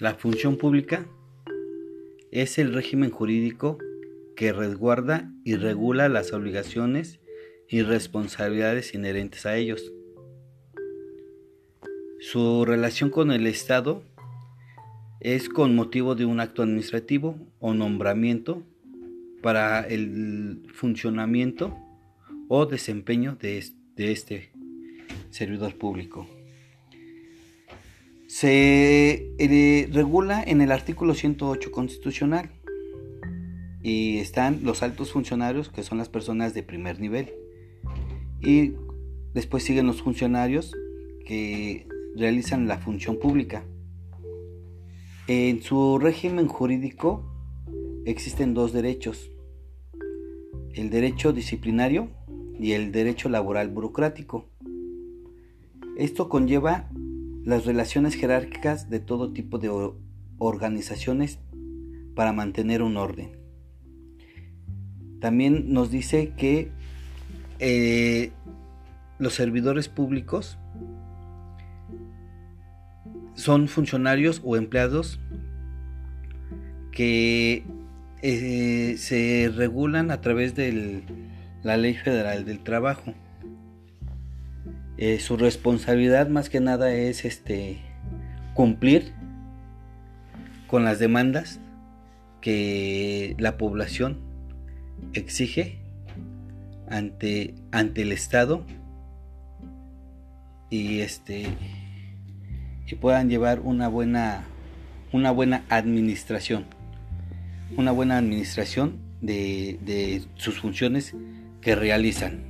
La función pública es el régimen jurídico que resguarda y regula las obligaciones y responsabilidades inherentes a ellos. Su relación con el Estado es con motivo de un acto administrativo o nombramiento para el funcionamiento o desempeño de este servidor público. Se eh, regula en el artículo 108 constitucional y están los altos funcionarios que son las personas de primer nivel y después siguen los funcionarios que realizan la función pública. En su régimen jurídico existen dos derechos, el derecho disciplinario y el derecho laboral burocrático. Esto conlleva las relaciones jerárquicas de todo tipo de organizaciones para mantener un orden. También nos dice que eh, los servidores públicos son funcionarios o empleados que eh, se regulan a través de la ley federal del trabajo. Eh, su responsabilidad más que nada es este cumplir con las demandas que la población exige ante, ante el Estado y este puedan llevar una buena una buena administración una buena administración de sus funciones que realizan